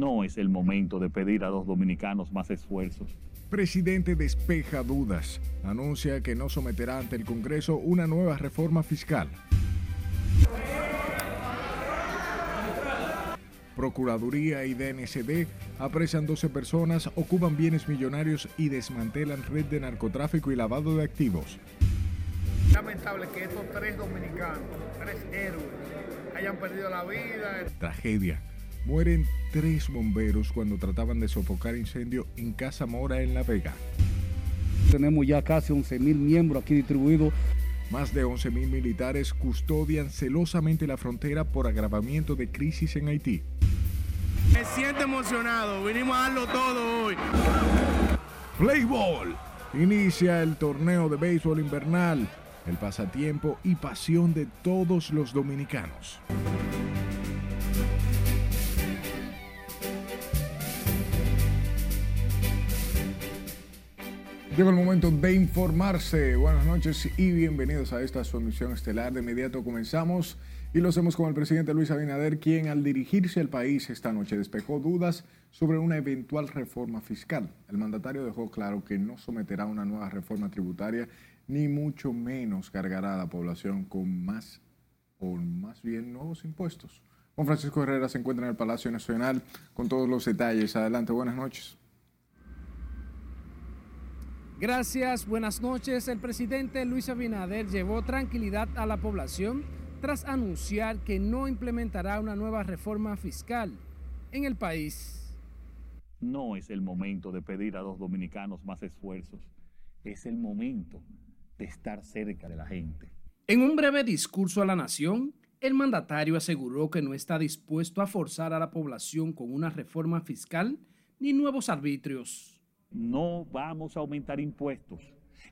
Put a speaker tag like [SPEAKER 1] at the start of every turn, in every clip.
[SPEAKER 1] No es el momento de pedir a los dominicanos más esfuerzos.
[SPEAKER 2] Presidente despeja dudas. Anuncia que no someterá ante el Congreso una nueva reforma fiscal. Procuraduría y DNCD apresan 12 personas, ocupan bienes millonarios y desmantelan red de narcotráfico y lavado de activos.
[SPEAKER 3] Lamentable que estos tres dominicanos, tres héroes, hayan perdido la vida.
[SPEAKER 2] Tragedia. Mueren tres bomberos cuando trataban de sofocar incendio en Casa Mora en La Vega.
[SPEAKER 4] Tenemos ya casi 11.000 miembros aquí distribuidos.
[SPEAKER 2] Más de 11.000 militares custodian celosamente la frontera por agravamiento de crisis en Haití.
[SPEAKER 5] Me siento emocionado, vinimos a darlo todo hoy.
[SPEAKER 2] Playball. Inicia el torneo de béisbol invernal, el pasatiempo y pasión de todos los dominicanos. Llega el momento de informarse. Buenas noches y bienvenidos a esta emisión estelar. De inmediato comenzamos y lo hacemos con el presidente Luis Abinader, quien al dirigirse al país esta noche despejó dudas sobre una eventual reforma fiscal. El mandatario dejó claro que no someterá una nueva reforma tributaria, ni mucho menos cargará a la población con más o más bien nuevos impuestos. Juan Francisco Herrera se encuentra en el Palacio Nacional con todos los detalles. Adelante, buenas noches.
[SPEAKER 6] Gracias, buenas noches. El presidente Luis Abinader llevó tranquilidad a la población tras anunciar que no implementará una nueva reforma fiscal en el país.
[SPEAKER 1] No es el momento de pedir a los dominicanos más esfuerzos, es el momento de estar cerca de la gente.
[SPEAKER 6] En un breve discurso a la nación, el mandatario aseguró que no está dispuesto a forzar a la población con una reforma fiscal ni nuevos arbitrios
[SPEAKER 1] no vamos a aumentar impuestos.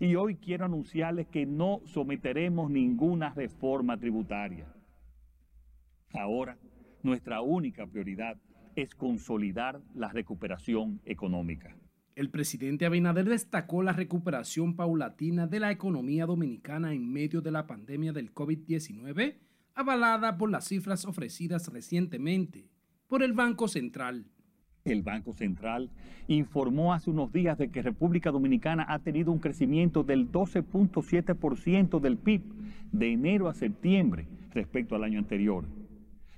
[SPEAKER 1] Y hoy quiero anunciarles que no someteremos ninguna reforma tributaria. Ahora, nuestra única prioridad es consolidar la recuperación económica.
[SPEAKER 6] El presidente Abinader destacó la recuperación paulatina de la economía dominicana en medio de la pandemia del COVID-19, avalada por las cifras ofrecidas recientemente por el Banco Central.
[SPEAKER 1] El Banco Central informó hace unos días de que República Dominicana ha tenido un crecimiento del 12.7% del PIB de enero a septiembre respecto al año anterior.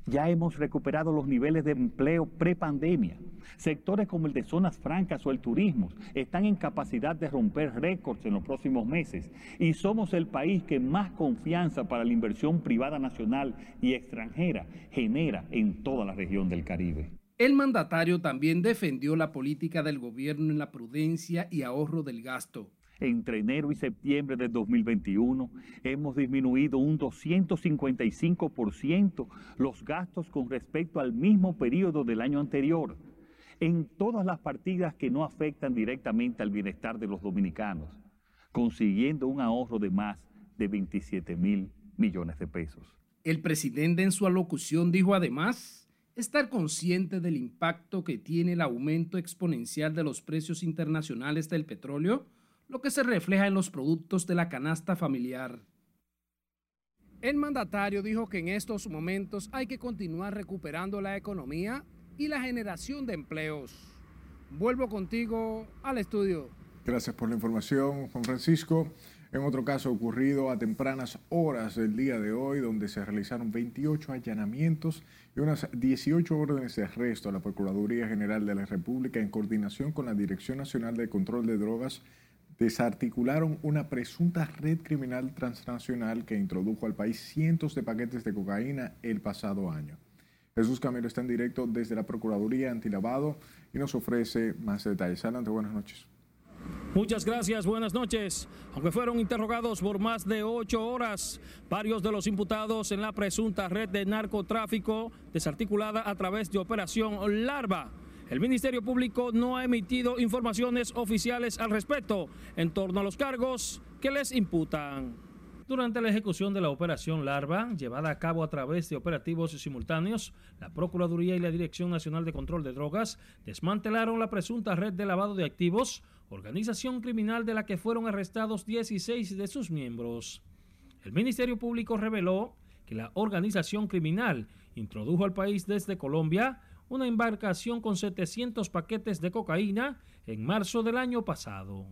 [SPEAKER 1] Ya hemos recuperado los niveles de empleo prepandemia. Sectores como el de zonas francas o el turismo están en capacidad de romper récords en los próximos meses y somos el país que más confianza para la inversión privada nacional y extranjera genera en toda la región del Caribe.
[SPEAKER 6] El mandatario también defendió la política del gobierno en la prudencia y ahorro del gasto.
[SPEAKER 1] Entre enero y septiembre de 2021 hemos disminuido un 255% los gastos con respecto al mismo periodo del año anterior en todas las partidas que no afectan directamente al bienestar de los dominicanos, consiguiendo un ahorro de más de 27 mil millones de pesos.
[SPEAKER 6] El presidente en su alocución dijo además estar consciente del impacto que tiene el aumento exponencial de los precios internacionales del petróleo, lo que se refleja en los productos de la canasta familiar. El mandatario dijo que en estos momentos hay que continuar recuperando la economía y la generación de empleos. Vuelvo contigo al estudio.
[SPEAKER 2] Gracias por la información, Juan Francisco. En otro caso ocurrido a tempranas horas del día de hoy, donde se realizaron 28 allanamientos y unas 18 órdenes de arresto la Procuraduría General de la República en coordinación con la Dirección Nacional de Control de Drogas, desarticularon una presunta red criminal transnacional que introdujo al país cientos de paquetes de cocaína el pasado año. Jesús Camilo está en directo desde la Procuraduría Antilavado y nos ofrece más detalles. Adelante, buenas noches.
[SPEAKER 7] Muchas gracias, buenas noches. Aunque fueron interrogados por más de ocho horas, varios de los imputados en la presunta red de narcotráfico desarticulada a través de Operación Larva. El Ministerio Público no ha emitido informaciones oficiales al respecto en torno a los cargos que les imputan. Durante la ejecución de la operación Larva, llevada a cabo a través de operativos simultáneos, la Procuraduría y la Dirección Nacional de Control de Drogas desmantelaron la presunta red de lavado de activos organización criminal de la que fueron arrestados 16 de sus miembros. El Ministerio Público reveló que la organización criminal introdujo al país desde Colombia una embarcación con 700 paquetes de cocaína en marzo del año pasado.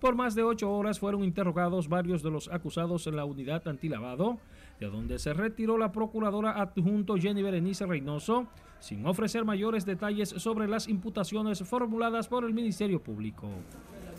[SPEAKER 7] Por más de ocho horas fueron interrogados varios de los acusados en la unidad antilavado, de donde se retiró la procuradora adjunto Jenny Berenice Reynoso, sin ofrecer mayores detalles sobre las imputaciones formuladas por el Ministerio Público.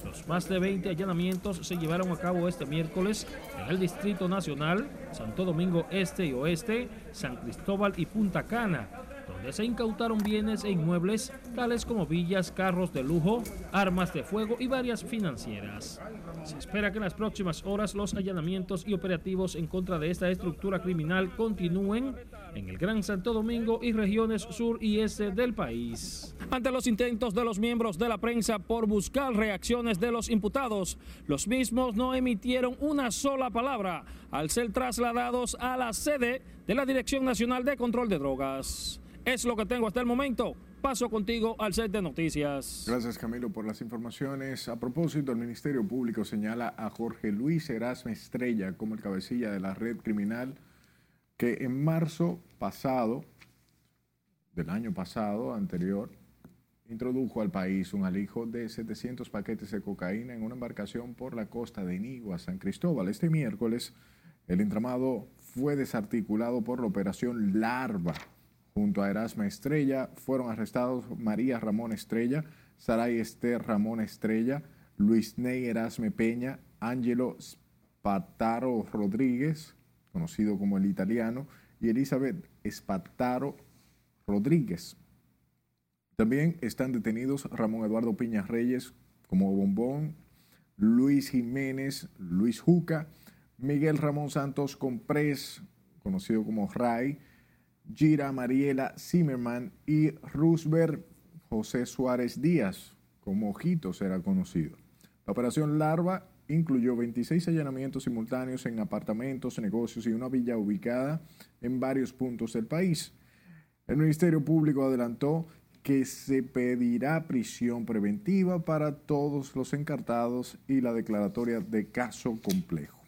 [SPEAKER 7] Los más de 20 allanamientos se llevaron a cabo este miércoles en el Distrito Nacional, Santo Domingo Este y Oeste, San Cristóbal y Punta Cana, donde se incautaron bienes e inmuebles tales como villas, carros de lujo, armas de fuego y varias financieras. Se espera que en las próximas horas los allanamientos y operativos en contra de esta estructura criminal continúen en el Gran Santo Domingo y regiones sur y este del país. Ante los intentos de los miembros de la prensa por buscar reacciones de los imputados, los mismos no emitieron una sola palabra al ser trasladados a la sede de la Dirección Nacional de Control de Drogas. Es lo que tengo hasta el momento. Paso contigo al set de noticias.
[SPEAKER 2] Gracias Camilo por las informaciones. A propósito, el Ministerio Público señala a Jorge Luis Erasme Estrella como el cabecilla de la red criminal que en marzo pasado, del año pasado, anterior, introdujo al país un alijo de 700 paquetes de cocaína en una embarcación por la costa de Nigua, San Cristóbal. Este miércoles, el entramado fue desarticulado por la operación Larva Junto a Erasma Estrella fueron arrestados María Ramón Estrella, Saray Esther Ramón Estrella, Luis Ney Erasme Peña, Ángelo Spataro Rodríguez, conocido como el italiano, y Elizabeth Spataro Rodríguez. También están detenidos Ramón Eduardo Piña Reyes como Bombón, Luis Jiménez, Luis Juca, Miguel Ramón Santos Comprés, conocido como Ray, Gira Mariela Zimmerman y Roosevelt José Suárez Díaz, como Ojitos era conocido. La operación Larva incluyó 26 allanamientos simultáneos en apartamentos, negocios y una villa ubicada en varios puntos del país. El Ministerio Público adelantó que se pedirá prisión preventiva para todos los encartados y la declaratoria de caso complejo.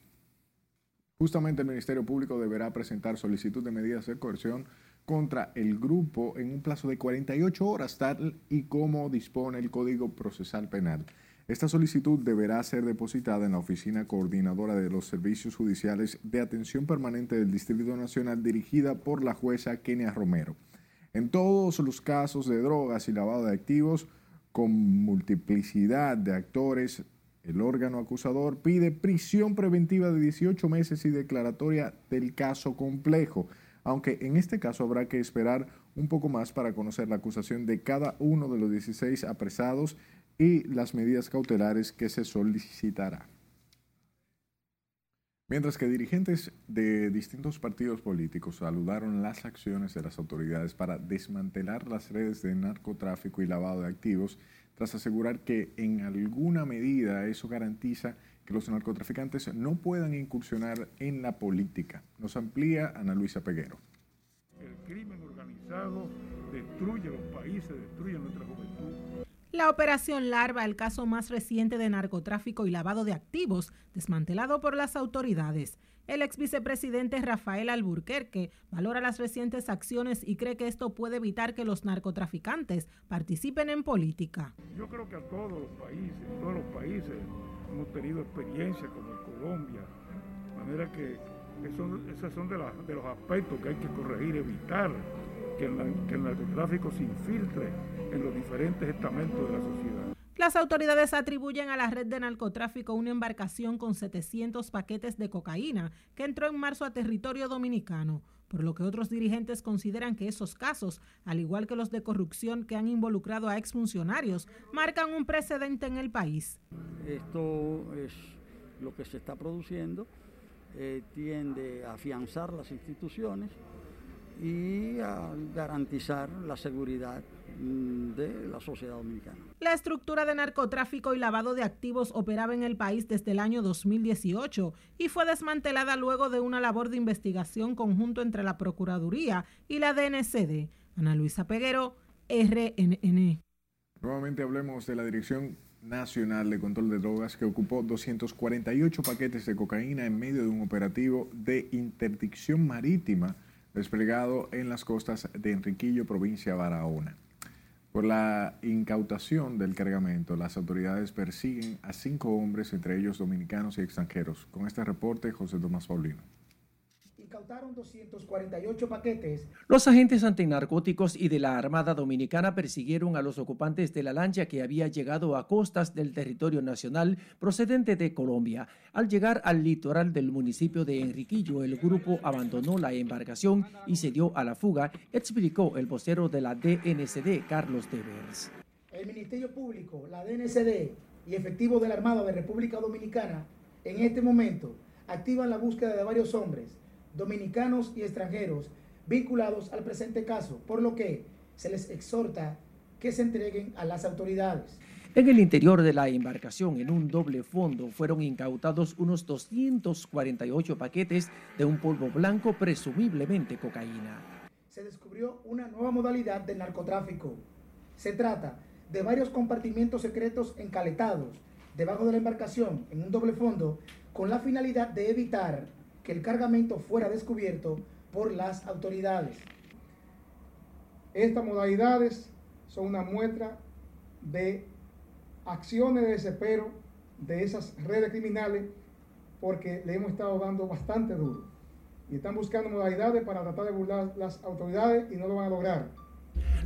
[SPEAKER 2] Justamente el Ministerio Público deberá presentar solicitud de medidas de coerción contra el grupo en un plazo de 48 horas, tal y como dispone el Código Procesal Penal. Esta solicitud deberá ser depositada en la Oficina Coordinadora de los Servicios Judiciales de Atención Permanente del Distrito Nacional dirigida por la jueza Kenia Romero. En todos los casos de drogas y lavado de activos, con multiplicidad de actores el órgano acusador pide prisión preventiva de 18 meses y declaratoria del caso complejo, aunque en este caso habrá que esperar un poco más para conocer la acusación de cada uno de los 16 apresados y las medidas cautelares que se solicitará. Mientras que dirigentes de distintos partidos políticos saludaron las acciones de las autoridades para desmantelar las redes de narcotráfico y lavado de activos, tras asegurar que en alguna medida eso garantiza que los narcotraficantes no puedan incursionar en la política. Nos amplía Ana Luisa Peguero.
[SPEAKER 8] El crimen organizado destruye los países, destruye nuestra juventud.
[SPEAKER 9] La operación Larva, el caso más reciente de narcotráfico y lavado de activos, desmantelado por las autoridades. El ex vicepresidente Rafael Alburquerque valora las recientes acciones y cree que esto puede evitar que los narcotraficantes participen en política.
[SPEAKER 8] Yo creo que a todos los países, todos los países hemos tenido experiencia como Colombia, de manera que, esos son de, los aspectos que hay que corregir, evitar que el narcotráfico se infiltre en los diferentes estamentos de la sociedad.
[SPEAKER 9] Las autoridades atribuyen a la red de narcotráfico una embarcación con 700 paquetes de cocaína que entró en marzo a territorio dominicano, por lo que otros dirigentes consideran que esos casos, al igual que los de corrupción que han involucrado a exfuncionarios, marcan un precedente en el país.
[SPEAKER 4] Esto es lo que se está produciendo, eh, tiende a afianzar las instituciones y a garantizar la seguridad de la sociedad dominicana.
[SPEAKER 9] La estructura de narcotráfico y lavado de activos operaba en el país desde el año 2018 y fue desmantelada luego de una labor de investigación conjunto entre la Procuraduría y la DNCD. Ana Luisa Peguero, RNN.
[SPEAKER 2] Nuevamente hablemos de la Dirección Nacional de Control de Drogas que ocupó 248 paquetes de cocaína en medio de un operativo de interdicción marítima desplegado en las costas de Enriquillo, provincia de Barahona. Por la incautación del cargamento, las autoridades persiguen a cinco hombres, entre ellos dominicanos y extranjeros. Con este reporte, José Tomás Paulino.
[SPEAKER 10] Incautaron 248 paquetes.
[SPEAKER 11] Los agentes antinarcóticos y de la Armada Dominicana persiguieron a los ocupantes de la lancha que había llegado a costas del territorio nacional procedente de Colombia. Al llegar al litoral del municipio de Enriquillo, el grupo abandonó la embarcación y se dio a la fuga, explicó el vocero de la DNCD, Carlos Devers.
[SPEAKER 10] El Ministerio Público, la DNCD y efectivos de la Armada de República Dominicana en este momento activan la búsqueda de varios hombres dominicanos y extranjeros vinculados al presente caso, por lo que se les exhorta que se entreguen a las autoridades.
[SPEAKER 11] En el interior de la embarcación, en un doble fondo, fueron incautados unos 248 paquetes de un polvo blanco, presumiblemente cocaína.
[SPEAKER 10] Se descubrió una nueva modalidad de narcotráfico. Se trata de varios compartimientos secretos encaletados debajo de la embarcación en un doble fondo con la finalidad de evitar que el cargamento fuera descubierto por las autoridades.
[SPEAKER 12] Estas modalidades son una muestra de acciones de desespero de esas redes criminales porque le hemos estado dando bastante duro. Y están buscando modalidades para tratar de burlar las autoridades y no lo van a lograr.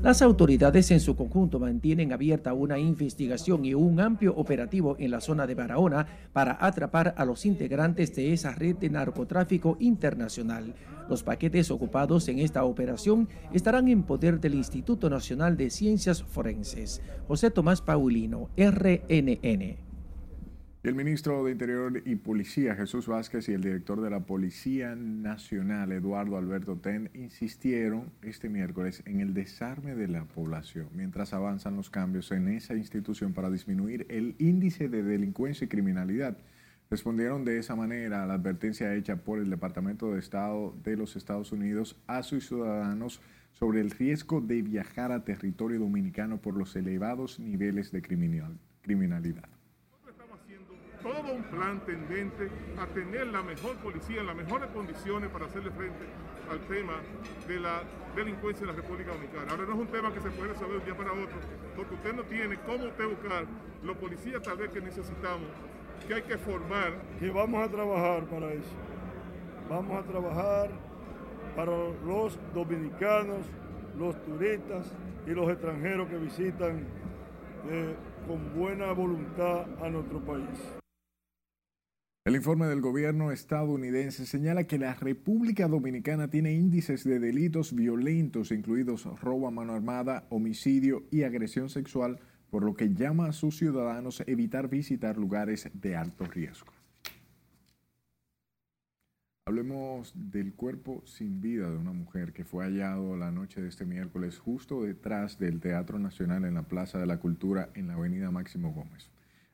[SPEAKER 11] Las autoridades en su conjunto mantienen abierta una investigación y un amplio operativo en la zona de Barahona para atrapar a los integrantes de esa red de narcotráfico internacional. Los paquetes ocupados en esta operación estarán en poder del Instituto Nacional de Ciencias Forenses. José Tomás Paulino, RNN.
[SPEAKER 2] El ministro de Interior y Policía, Jesús Vázquez, y el director de la Policía Nacional, Eduardo Alberto Ten, insistieron este miércoles en el desarme de la población mientras avanzan los cambios en esa institución para disminuir el índice de delincuencia y criminalidad. Respondieron de esa manera a la advertencia hecha por el Departamento de Estado de los Estados Unidos a sus ciudadanos sobre el riesgo de viajar a territorio dominicano por los elevados niveles de criminalidad
[SPEAKER 8] todo un plan tendente a tener la mejor policía las mejores condiciones para hacerle frente al tema de la delincuencia en la República Dominicana. Ahora no es un tema que se puede resolver de un día para otro, porque usted no tiene cómo usted buscar los policías tal vez que necesitamos, que hay que formar.
[SPEAKER 12] Y vamos a trabajar para eso. Vamos a trabajar para los dominicanos, los turistas y los extranjeros que visitan eh, con buena voluntad a nuestro país.
[SPEAKER 2] El informe del gobierno estadounidense señala que la República Dominicana tiene índices de delitos violentos, incluidos robo a mano armada, homicidio y agresión sexual, por lo que llama a sus ciudadanos a evitar visitar lugares de alto riesgo. Hablemos del cuerpo sin vida de una mujer que fue hallado la noche de este miércoles justo detrás del Teatro Nacional en la Plaza de la Cultura en la Avenida Máximo Gómez.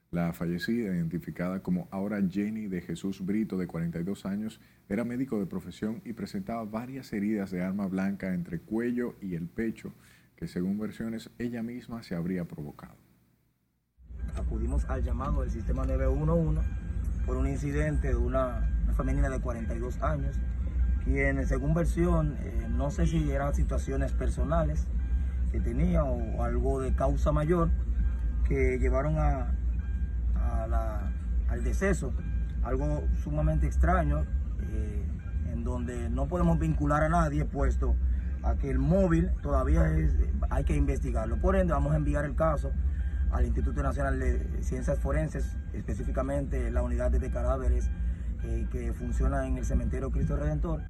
[SPEAKER 2] La fallecida, identificada como ahora Jenny de Jesús Brito, de 42 años, era médico de profesión y presentaba varias heridas de arma blanca entre cuello y el pecho, que según versiones ella misma se habría provocado.
[SPEAKER 13] Acudimos al llamado del sistema 911 por un incidente de una, femenina de 42 años, quien según versión, eh, no sé si eran situaciones personales que tenía o algo de causa mayor, que llevaron a, al deceso, algo sumamente extraño, eh, en donde no podemos vincular a nadie, puesto a que el móvil todavía es, hay que investigarlo. Por ende, vamos a enviar el caso al Instituto Nacional de Ciencias Forenses, específicamente la unidad de cadáveres eh, que funciona en el cementerio Cristo Redentor.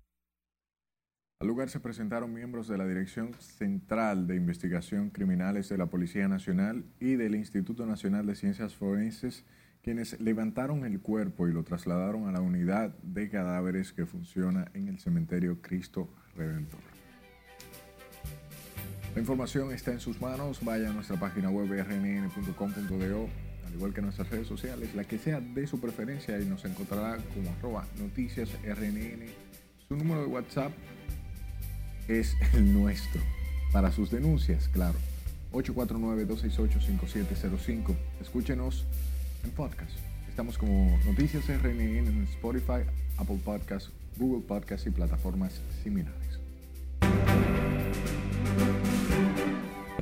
[SPEAKER 2] Al lugar se presentaron miembros de la Dirección Central de Investigación Criminales de la Policía Nacional y del Instituto Nacional de Ciencias Forenses, quienes levantaron el cuerpo y lo trasladaron a la unidad de cadáveres que funciona en el cementerio Cristo Redentor. La información está en sus manos. Vaya a nuestra página web rnn.com.do, al igual que nuestras redes sociales, la que sea de su preferencia, y nos encontrará como arroba noticias rnn. Su número de WhatsApp es el nuestro. Para sus denuncias, claro. 849-268-5705. Escúchenos en podcast. Estamos como Noticias RNN en Spotify, Apple Podcasts, Google Podcasts y plataformas similares.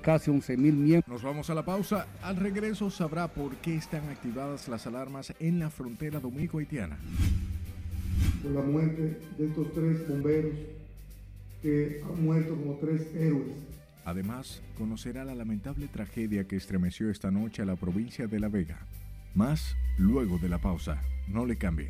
[SPEAKER 4] Casi 11 mil miembros.
[SPEAKER 2] Nos vamos a la pausa. Al regreso sabrá por qué están activadas las alarmas en la frontera dominico-haitiana.
[SPEAKER 12] Por la muerte de estos tres bomberos que han muerto como tres héroes.
[SPEAKER 2] Además, conocerá la lamentable tragedia que estremeció esta noche a la provincia de La Vega. Más luego de la pausa. No le cambie.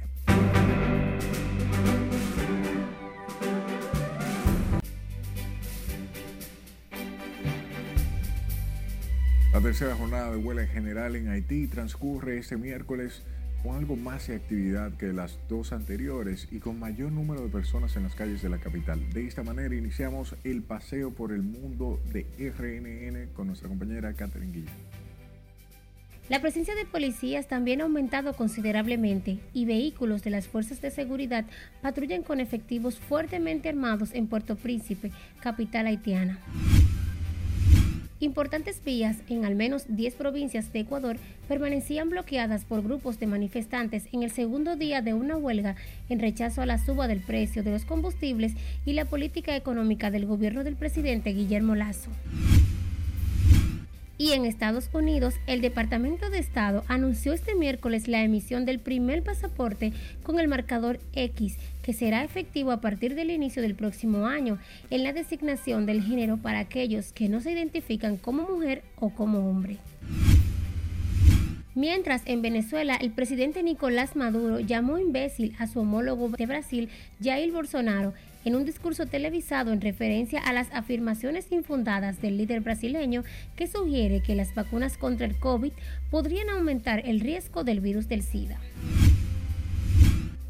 [SPEAKER 2] La tercera jornada de huelga general en Haití transcurre este miércoles con algo más de actividad que las dos anteriores y con mayor número de personas en las calles de la capital. De esta manera iniciamos el paseo por el mundo de RNN con nuestra compañera Catherine Guillén.
[SPEAKER 14] La presencia de policías también ha aumentado considerablemente y vehículos de las fuerzas de seguridad patrullan con efectivos fuertemente armados en Puerto Príncipe, capital haitiana. Importantes vías en al menos 10 provincias de Ecuador permanecían bloqueadas por grupos de manifestantes en el segundo día de una huelga en rechazo a la suba del precio de los combustibles y la política económica del gobierno del presidente Guillermo Lazo. Y en Estados Unidos, el Departamento de Estado anunció este miércoles la emisión del primer pasaporte con el marcador X, que será efectivo a partir del inicio del próximo año en la designación del género para aquellos que no se identifican como mujer o como hombre. Mientras en Venezuela el presidente Nicolás Maduro llamó imbécil a su homólogo de Brasil, Jair Bolsonaro, en un discurso televisado en referencia a las afirmaciones infundadas del líder brasileño que sugiere que las vacunas contra el COVID podrían aumentar el riesgo del virus del SIDA.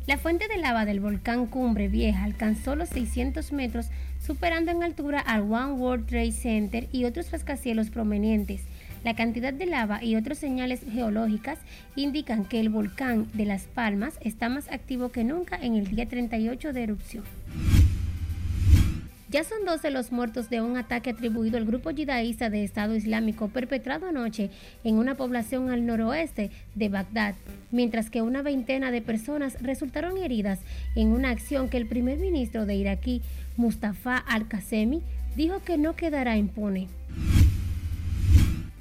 [SPEAKER 14] La fuente de lava del volcán Cumbre Vieja alcanzó los 600 metros, superando en altura al One World Trade Center y otros rascacielos provenientes. La cantidad de lava y otras señales geológicas indican que el volcán de Las Palmas está más activo que nunca en el día 38 de erupción. Ya son 12 los muertos de un ataque atribuido al grupo yidaísta de Estado Islámico perpetrado anoche en una población al noroeste de Bagdad, mientras que una veintena de personas resultaron heridas en una acción que el primer ministro de Iraquí, Mustafa al-Qasemi, dijo que no quedará impune.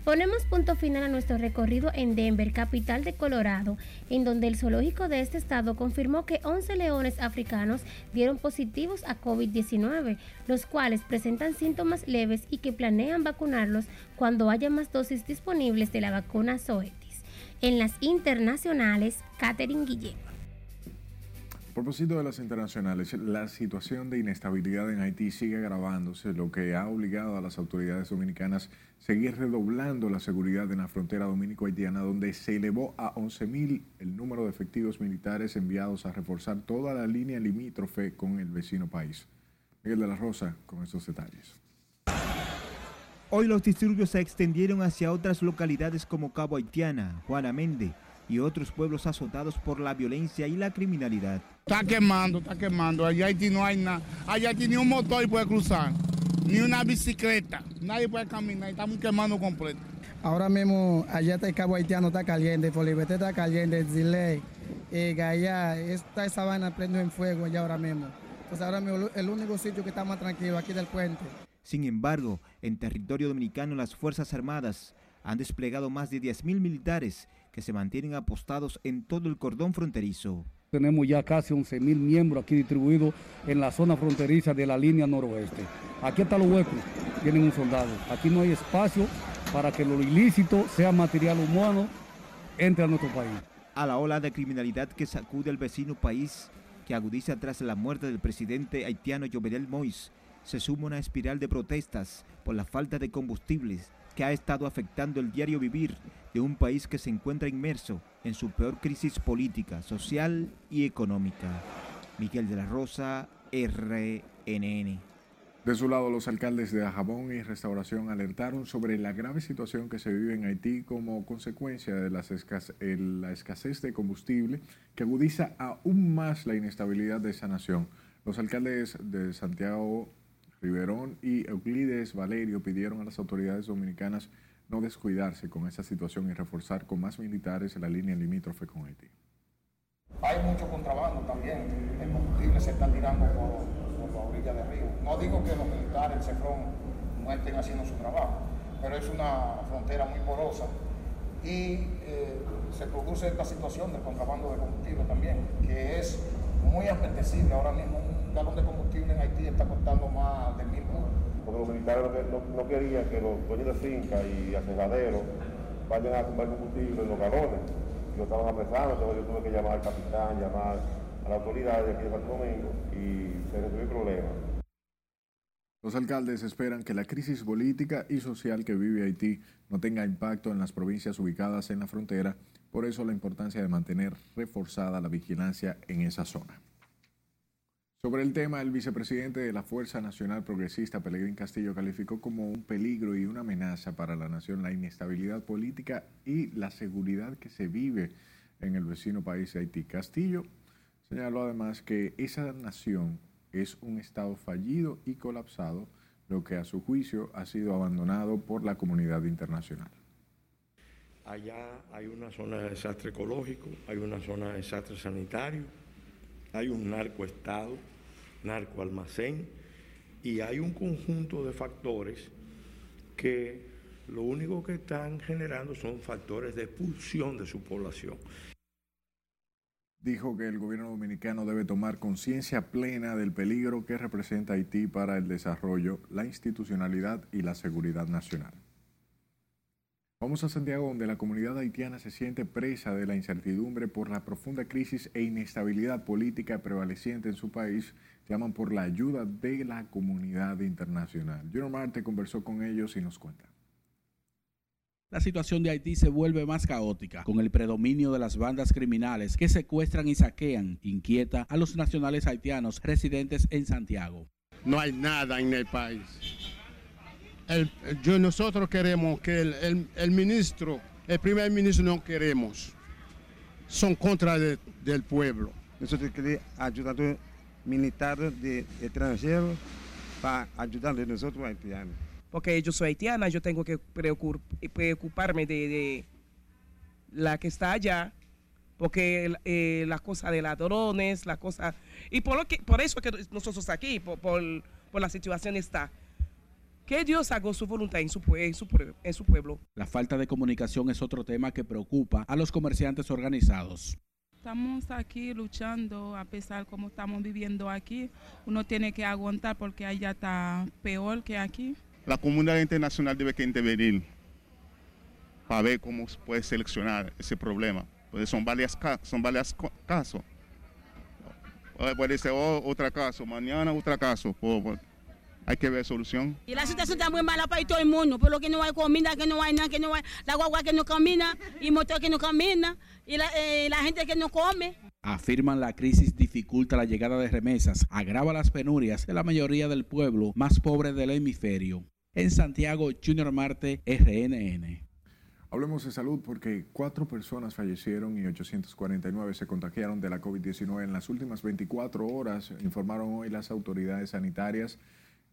[SPEAKER 14] Ponemos punto final a nuestro recorrido en Denver, capital de Colorado, en donde el zoológico de este estado confirmó que 11 leones africanos dieron positivos a COVID-19, los cuales presentan síntomas leves y que planean vacunarlos cuando haya más dosis disponibles de la vacuna Zoetis. En las internacionales, Catherine Guillén.
[SPEAKER 2] Propósito de las internacionales, la situación de inestabilidad en Haití sigue agravándose, lo que ha obligado a las autoridades dominicanas a seguir redoblando la seguridad en la frontera dominico-haitiana, donde se elevó a 11.000 el número de efectivos militares enviados a reforzar toda la línea limítrofe con el vecino país. Miguel de la Rosa con estos detalles.
[SPEAKER 15] Hoy los disturbios se extendieron hacia otras localidades como Cabo Haitiana, Juana Méndez y otros pueblos azotados por la violencia y la criminalidad.
[SPEAKER 5] Está quemando, está quemando. Allá Haití no hay nada. Allá Haití ni un motor puede cruzar, ni una bicicleta. Nadie puede caminar. Estamos quemando completo.
[SPEAKER 16] Ahora mismo allá está el Cabo Haitiano, está caliente, Folibete está caliente, Ziley, eh, Gaya, esta sabana prende en fuego allá ahora mismo. Entonces ahora mismo el único sitio que está más tranquilo aquí del puente.
[SPEAKER 15] Sin embargo, en territorio dominicano las Fuerzas Armadas han desplegado más de 10.000 militares que se mantienen apostados en todo el cordón fronterizo.
[SPEAKER 4] Tenemos ya casi 11 mil miembros aquí distribuidos en la zona fronteriza de la línea noroeste. Aquí está los huecos, tienen un soldado. Aquí no hay espacio para que lo ilícito, sea material humano, entre a nuestro país.
[SPEAKER 15] A la ola de criminalidad que sacude al vecino país, que agudiza tras la muerte del presidente haitiano Jovenel Moïse, se suma una espiral de protestas por la falta de combustibles que ha estado afectando el diario vivir de un país que se encuentra inmerso en su peor crisis política, social y económica. Miguel de la Rosa, RNN.
[SPEAKER 2] De su lado, los alcaldes de Ajabón y Restauración alertaron sobre la grave situación que se vive en Haití como consecuencia de la escasez de combustible que agudiza aún más la inestabilidad de esa nación. Los alcaldes de Santiago Riverón y Euclides Valerio pidieron a las autoridades dominicanas no descuidarse con esta situación y reforzar con más militares la línea limítrofe con Haití.
[SPEAKER 17] Hay mucho contrabando también, el combustible se está tirando por, la orilla del río. No digo que los militares, el CEFRON, no estén haciendo su trabajo, pero es una frontera muy porosa y eh, se produce esta situación del contrabando de combustible también, que es muy apetecible. Ahora mismo un galón de combustible en Haití está costando más de mil euros.
[SPEAKER 18] Porque los militares no, querían que los dueños de finca y asegaderos vayan a comprar combustible en los galones. Y lo estaban apresando, entonces yo tuve que llamar al capitán, llamar a la autoridad de aquí de Santo Domingo y se resolvió el problema.
[SPEAKER 2] Los alcaldes esperan que la crisis política y social que vive Haití no tenga impacto en las provincias ubicadas en la frontera, por eso la importancia de mantener reforzada la vigilancia en esa zona. Sobre el tema, el vicepresidente de la Fuerza Nacional Progresista, Pelegrín Castillo, calificó como un peligro y una amenaza para la nación la inestabilidad política y la seguridad que se vive en el vecino país de Haití. Castillo señaló además que esa nación es un Estado fallido y colapsado, lo que a su juicio ha sido abandonado por la comunidad internacional.
[SPEAKER 19] Allá hay una zona de desastre ecológico, hay una zona de desastre sanitario, hay un narcoestado, narcoalmacén y hay un conjunto de factores que lo único que están generando son factores de expulsión de su población
[SPEAKER 2] dijo que el gobierno dominicano debe tomar conciencia plena del peligro que representa Haití para el desarrollo, la institucionalidad y la seguridad nacional. Vamos a Santiago, donde la comunidad haitiana se siente presa de la incertidumbre por la profunda crisis e inestabilidad política prevaleciente en su país. Llaman por la ayuda de la comunidad internacional. Junior Marte conversó con ellos y nos cuenta
[SPEAKER 20] la situación de Haití se vuelve más caótica, con el predominio de las bandas criminales que secuestran y saquean, inquieta a los nacionales haitianos residentes en Santiago.
[SPEAKER 5] No hay nada en el país. Yo, nosotros queremos que el, ministro, el primer ministro no queremos. Son contra del pueblo.
[SPEAKER 21] Nosotros queremos ayudar militares de extranjeros para ayudar a nosotros haitianos
[SPEAKER 22] porque yo soy haitiana, yo tengo que preocuparme de, la que está allá, porque eh, la cosa de ladrones, la cosa... Y por, lo que, por eso que nosotros aquí, por, por, la situación está. Que Dios haga su voluntad en su, en, su, en su pueblo.
[SPEAKER 20] La falta de comunicación es otro tema que preocupa a los comerciantes organizados.
[SPEAKER 23] Estamos aquí luchando a pesar de cómo estamos viviendo aquí. Uno tiene que aguantar porque allá está peor que aquí
[SPEAKER 5] la comunidad internacional debe que intervenir para ver cómo se puede seleccionar ese problema. Porque son varios son varios casos. Puede ser otro caso, mañana otro caso. Hay que ver solución.
[SPEAKER 24] Y la situación está muy mala para todo el mundo, por lo que no hay comida, que no hay nada, que no hay la guagua que no camina, y motor que no camina, y la, eh, la gente que no come.
[SPEAKER 20] Afirman la crisis dificulta la llegada de remesas, agrava las penurias de la mayoría del pueblo más pobre del hemisferio. En Santiago, Junior Marte, RNN.
[SPEAKER 2] Hablemos de salud porque cuatro personas fallecieron y 849 se contagiaron de la COVID-19 en las últimas 24 horas, informaron hoy las autoridades sanitarias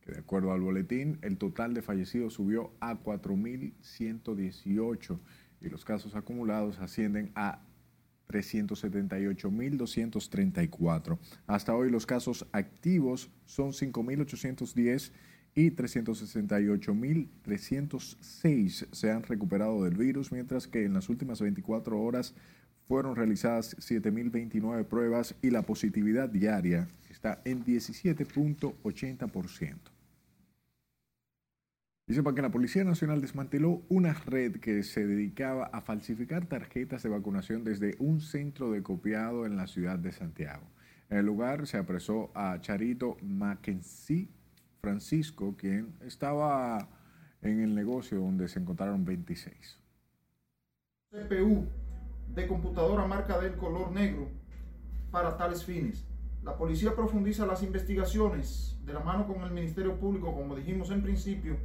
[SPEAKER 2] que de acuerdo al boletín el total de fallecidos subió a 4.118 y los casos acumulados ascienden a 378.234. Hasta hoy los casos activos son 5.810 y 368.306 se han recuperado del virus, mientras que en las últimas 24 horas fueron realizadas 7.029 pruebas y la positividad diaria está en 17.80%. Y sepa que la Policía Nacional desmanteló una red que se dedicaba a falsificar tarjetas de vacunación desde un centro de copiado en la ciudad de Santiago. En el lugar se apresó a Charito Mackenzie Francisco, quien estaba en el negocio donde se encontraron 26.
[SPEAKER 25] CPU de computadora marca del color negro para tales fines. La policía profundiza las investigaciones de la mano con el Ministerio Público, como dijimos en principio,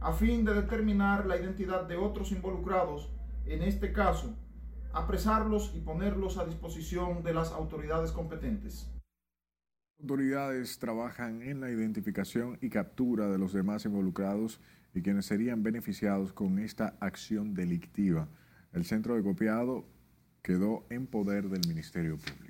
[SPEAKER 25] a fin de determinar la identidad de otros involucrados, en este caso, apresarlos y ponerlos a disposición de las autoridades competentes.
[SPEAKER 2] Autoridades trabajan en la identificación y captura de los demás involucrados y quienes serían beneficiados con esta acción delictiva. El centro de copiado quedó en poder del Ministerio Público.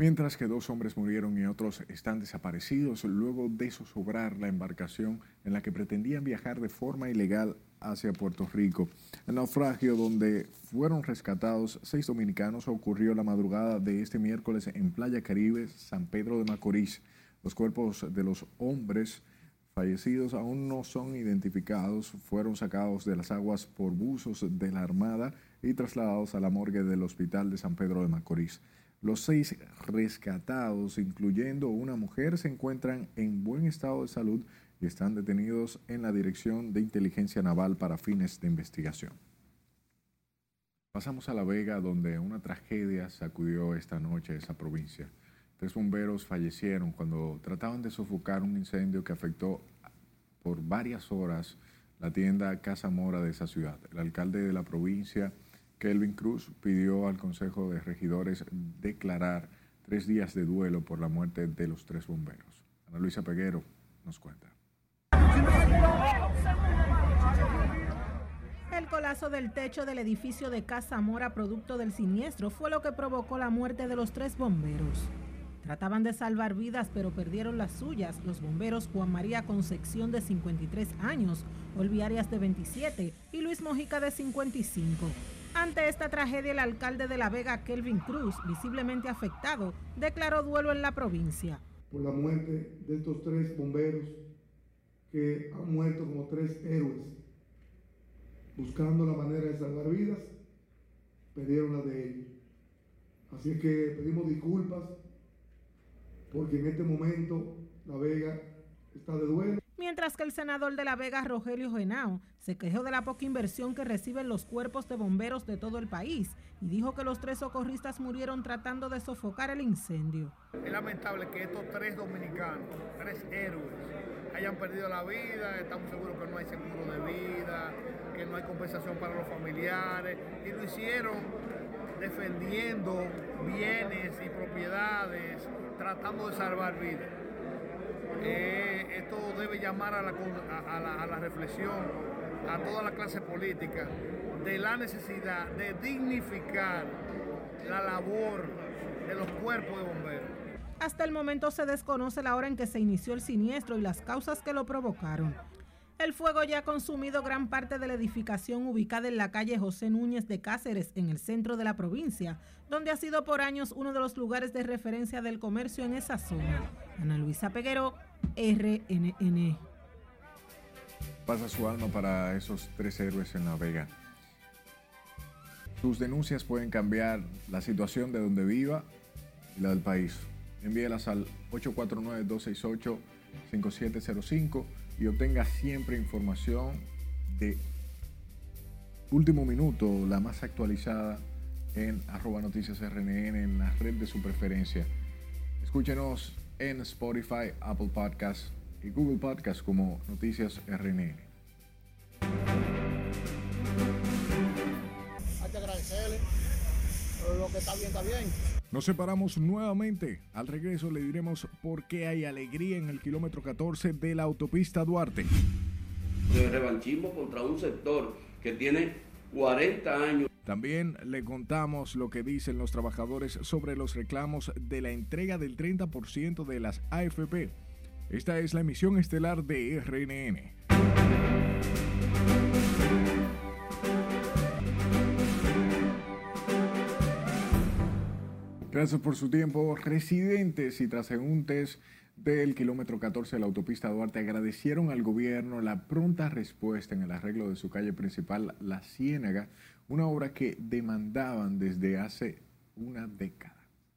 [SPEAKER 2] Mientras que dos hombres murieron y otros están desaparecidos luego de zozobrar la embarcación en la que pretendían viajar de forma ilegal hacia Puerto Rico. El naufragio donde fueron rescatados seis dominicanos ocurrió la madrugada de este miércoles en Playa Caribe, San Pedro de Macorís. Los cuerpos de los hombres fallecidos aún no son identificados, fueron sacados de las aguas por buzos de la Armada y trasladados a la morgue del Hospital de San Pedro de Macorís. Los seis rescatados, incluyendo una mujer, se encuentran en buen estado de salud y están detenidos en la Dirección de Inteligencia Naval para fines de investigación. Pasamos a La Vega, donde una tragedia sacudió esta noche esa provincia. Tres bomberos fallecieron cuando trataban de sofocar un incendio que afectó por varias horas la tienda Casa Mora de esa ciudad. El alcalde de la provincia Kelvin Cruz pidió al Consejo de Regidores declarar tres días de duelo por la muerte de los tres bomberos. Ana Luisa Peguero nos cuenta.
[SPEAKER 9] El colazo del techo del edificio de Casa Mora, producto del siniestro, fue lo que provocó la muerte de los tres bomberos. Trataban de salvar vidas, pero perdieron las suyas. Los bomberos Juan María Concepción, de 53 años, Olviarias, de 27, y Luis Mojica, de 55. Ante esta tragedia, el alcalde de La Vega, Kelvin Cruz, visiblemente afectado, declaró duelo en la provincia.
[SPEAKER 26] Por la muerte de estos tres bomberos que han muerto como tres héroes, buscando la manera de salvar vidas, perdieron la de ellos. Así que pedimos disculpas porque en este momento La Vega está de duelo
[SPEAKER 9] mientras que el senador de La Vega, Rogelio Genao, se quejó de la poca inversión que reciben los cuerpos de bomberos de todo el país y dijo que los tres socorristas murieron tratando de sofocar el incendio.
[SPEAKER 27] Es lamentable que estos tres dominicanos, tres héroes, hayan perdido la vida, estamos seguros que no hay seguro de vida, que no hay compensación para los familiares, y lo hicieron defendiendo bienes y propiedades, tratando de salvar vidas. Eh, esto debe llamar a la, a, la, reflexión a toda la clase política de la necesidad de dignificar la labor de los cuerpos de bomberos.
[SPEAKER 9] Hasta el momento se desconoce la hora en que se inició el siniestro y las causas que lo provocaron. El fuego ya ha consumido gran parte de la edificación ubicada en la calle José Núñez de Cáceres, en el centro de la provincia, donde ha sido por años uno de los lugares de referencia del comercio en esa zona. Ana Luisa Peguero, RNN.
[SPEAKER 2] Pasa su alma para esos tres héroes en La Vega. Sus denuncias pueden cambiar la situación de donde viva y la del país. Envíelas al 849-268-5705 y obtenga siempre información de último minuto, la más actualizada en arroba noticias RNN en la red de su preferencia. Escúchenos en Spotify, Apple Podcasts y Google Podcasts como Noticias RNN.
[SPEAKER 27] Hay que agradecerle. Lo que está bien, está bien.
[SPEAKER 2] Nos separamos nuevamente. Al regreso le diremos por qué hay alegría en el kilómetro 14 de la autopista Duarte.
[SPEAKER 28] De revanchismo contra un sector que tiene 40 años.
[SPEAKER 2] También le contamos lo que dicen los trabajadores sobre los reclamos de la entrega del 30% de las AFP. Esta es la emisión estelar de RNN. Gracias por su tiempo. Residentes y transeúntes del kilómetro 14 de la autopista Duarte agradecieron al gobierno la pronta respuesta en el arreglo de su calle principal, La Ciénaga, una obra que demandaban desde hace una década.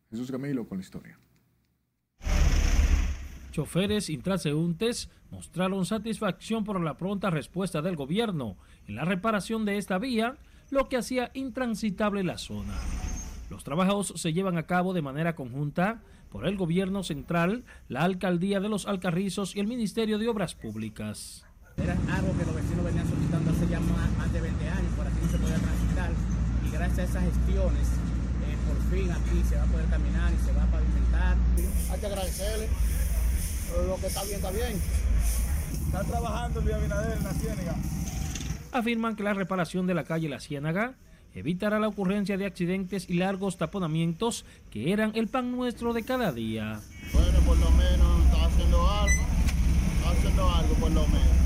[SPEAKER 2] Jesús Camilo con la historia.
[SPEAKER 29] Choferes y transeúntes mostraron satisfacción por la pronta respuesta del gobierno en la reparación de esta vía, lo que hacía intransitable la zona. Los trabajos se llevan a cabo de manera conjunta por el gobierno central, la alcaldía de los Alcarrizos y el Ministerio de Obras Públicas.
[SPEAKER 30] Era algo que los vecinos venían solicitando hace ya más, de 20 años, por aquí no se podía transitar y gracias a esas gestiones eh, por fin aquí se va a poder caminar y se va a pavimentar.
[SPEAKER 27] Hay que agradecerle. Lo que está bien, está bien.
[SPEAKER 31] Está trabajando el Abinader en la Ciénaga.
[SPEAKER 29] Afirman que la reparación de la calle La Ciénaga evitará la ocurrencia de accidentes y largos taponamientos que eran el pan nuestro de cada día.
[SPEAKER 27] Bueno, por lo menos está haciendo algo. Está haciendo algo, por lo menos.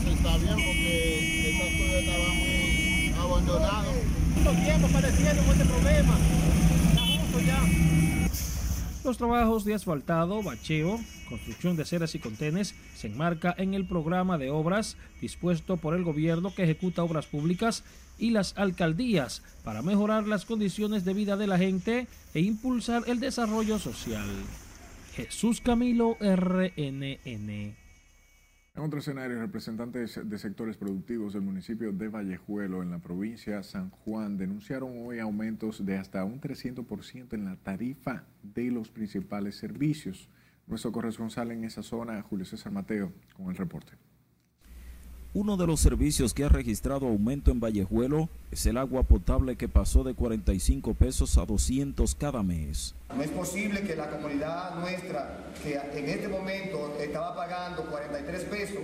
[SPEAKER 27] Eso está bien porque esa ciudad estaba muy abandonada.
[SPEAKER 30] Mucho tiempo padeciendo con este problema. Está justo ya.
[SPEAKER 29] Los trabajos de asfaltado, bacheo, construcción de aceras y contenes se enmarca en el programa de obras dispuesto por el gobierno que ejecuta obras públicas y las alcaldías para mejorar las condiciones de vida de la gente e impulsar el desarrollo social. Jesús Camilo RNN.
[SPEAKER 2] En otro escenario, representantes de sectores productivos del municipio de Vallejuelo, en la provincia San Juan, denunciaron hoy aumentos de hasta un 300% en la tarifa de los principales servicios. Nuestro corresponsal en esa zona, Julio César Mateo, con el reporte.
[SPEAKER 32] Uno de los servicios que ha registrado aumento en Vallejuelo es el agua potable que pasó de 45 pesos a 200 cada mes.
[SPEAKER 33] No es posible que la comunidad nuestra, que en este momento estaba pagando 43 pesos,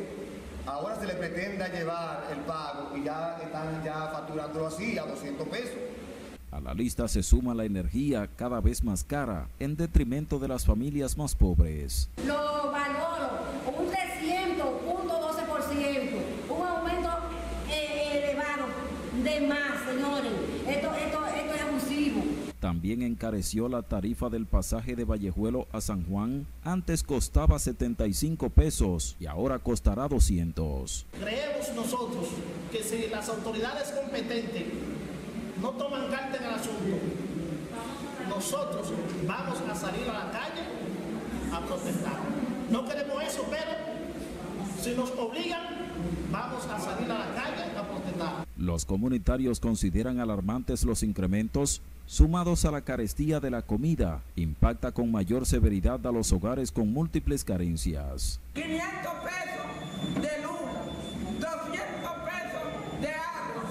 [SPEAKER 33] ahora se le pretenda llevar el pago y ya están ya facturando así a 200 pesos.
[SPEAKER 32] A la lista se suma la energía cada vez más cara en detrimento de las familias más pobres.
[SPEAKER 34] Lo valoro un 300.12%, un aumento eh, elevado de más, señores. Esto, esto, esto es abusivo.
[SPEAKER 32] También encareció la tarifa del pasaje de Vallejuelo a San Juan. Antes costaba 75 pesos y ahora costará 200.
[SPEAKER 30] Creemos nosotros que si las autoridades competentes no toman carta en el asunto, nosotros vamos a salir a la calle a protestar. No queremos eso, pero si nos obligan, vamos a salir a la calle a protestar.
[SPEAKER 32] Los comunitarios consideran alarmantes los incrementos sumados a la carestía de la comida, impacta con mayor severidad a los hogares con múltiples carencias.
[SPEAKER 35] 500 pesos de luz, 200 pesos de agua.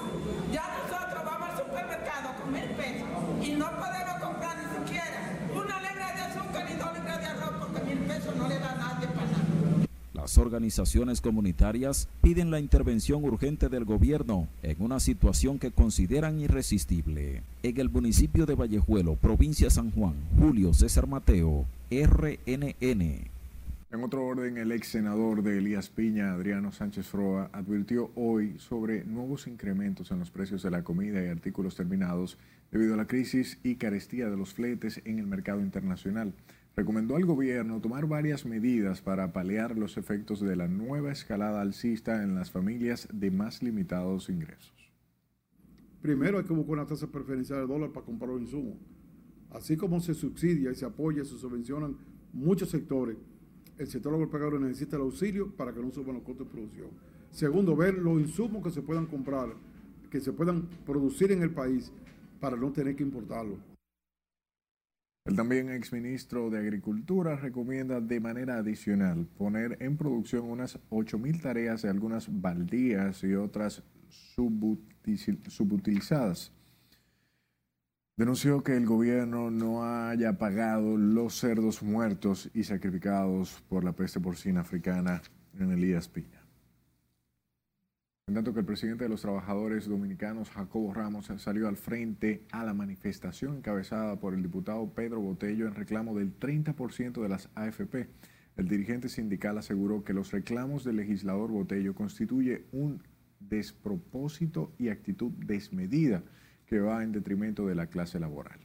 [SPEAKER 35] Ya nosotros vamos al supermercado con mil pesos y no podemos comprar ni siquiera una libra de azúcar ni dos libras de arroz porque mil pesos no le da a nadie para nada.
[SPEAKER 32] Organizaciones comunitarias piden la intervención urgente del gobierno en una situación que consideran irresistible. En el municipio de Vallejuelo, provincia San Juan, Julio César Mateo, RNN.
[SPEAKER 2] En otro orden, el ex senador de Elías Piña, Adriano Sánchez Froa, advirtió hoy sobre nuevos incrementos en los precios de la comida y artículos terminados debido a la crisis y carestía de los fletes en el mercado internacional recomendó al gobierno tomar varias medidas para paliar los efectos de la nueva escalada alcista en las familias de más limitados ingresos.
[SPEAKER 36] Primero hay que buscar una tasa preferencial de dólar para comprar los insumos. Así como se subsidia y se apoya se subvencionan muchos sectores, el sector agropecuario necesita el auxilio para que no suban los costos de producción. Segundo, ver los insumos que se puedan comprar, que se puedan producir en el país para no tener que importarlos.
[SPEAKER 2] El también exministro de Agricultura recomienda de manera adicional poner en producción unas 8.000 tareas de algunas baldías y otras subutilizadas. Denunció que el gobierno no haya pagado los cerdos muertos y sacrificados por la peste porcina africana en Elías Piña. En tanto que el presidente de los trabajadores dominicanos, Jacobo Ramos, salió al frente a la manifestación encabezada por el diputado Pedro Botello en reclamo del 30% de las AFP. El dirigente sindical aseguró que los reclamos del legislador Botello constituye un despropósito y actitud desmedida que va en detrimento de la clase laboral.